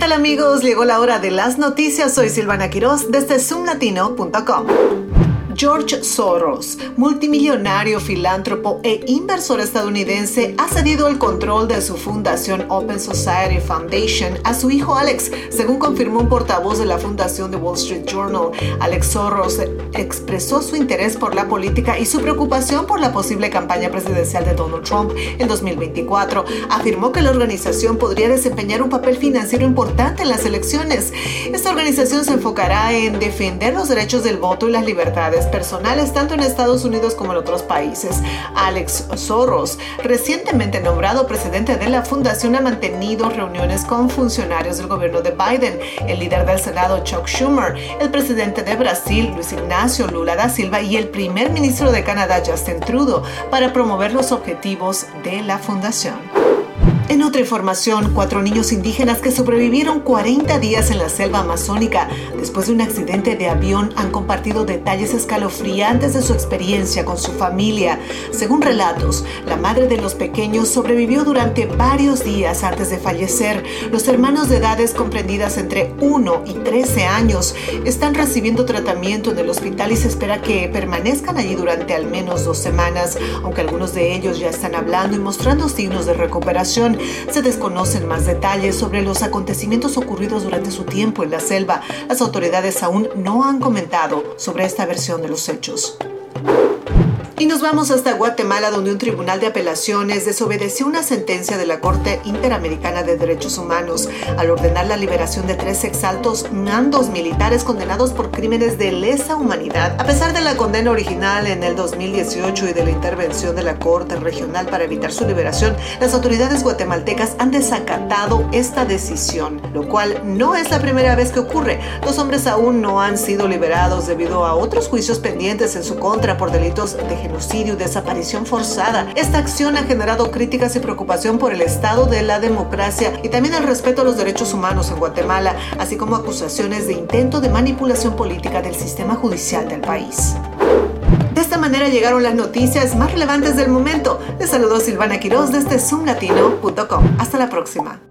tal amigos? Llegó la hora de las noticias. Soy Silvana Quiroz desde zoomlatino.com. George Soros, multimillonario, filántropo e inversor estadounidense, ha cedido el control de su fundación Open Society Foundation a su hijo Alex, según confirmó un portavoz de la fundación The Wall Street Journal. Alex Soros expresó su interés por la política y su preocupación por la posible campaña presidencial de Donald Trump en 2024. Afirmó que la organización podría desempeñar un papel financiero importante en las elecciones. Esta organización se enfocará en defender los derechos del voto y las libertades personales tanto en Estados Unidos como en otros países. Alex Soros, recientemente nombrado presidente de la fundación, ha mantenido reuniones con funcionarios del gobierno de Biden, el líder del Senado Chuck Schumer, el presidente de Brasil Luis Ignacio Lula da Silva y el primer ministro de Canadá Justin Trudeau para promover los objetivos de la fundación. En otra información, cuatro niños indígenas que sobrevivieron 40 días en la selva amazónica después de un accidente de avión han compartido detalles escalofriantes de su experiencia con su familia. Según relatos, la madre de los pequeños sobrevivió durante varios días antes de fallecer. Los hermanos de edades comprendidas entre 1 y 13 años están recibiendo tratamiento en el hospital y se espera que permanezcan allí durante al menos dos semanas, aunque algunos de ellos ya están hablando y mostrando signos de recuperación. Se desconocen más detalles sobre los acontecimientos ocurridos durante su tiempo en la selva. Las autoridades aún no han comentado sobre esta versión de los hechos. Y nos vamos hasta Guatemala, donde un tribunal de apelaciones desobedeció una sentencia de la Corte Interamericana de Derechos Humanos al ordenar la liberación de tres exaltos mandos militares condenados por crímenes de lesa humanidad. A pesar de la condena original en el 2018 y de la intervención de la Corte Regional para evitar su liberación, las autoridades guatemaltecas han desacatado esta decisión, lo cual no es la primera vez que ocurre. Los hombres aún no han sido liberados debido a otros juicios pendientes en su contra por delitos de genocidio y desaparición forzada. Esta acción ha generado críticas y preocupación por el estado de la democracia y también el respeto a los derechos humanos en Guatemala, así como acusaciones de intento de manipulación política del sistema judicial del país. De esta manera llegaron las noticias más relevantes del momento. Les saludó Silvana Quiroz desde zoomlatino.com. Hasta la próxima.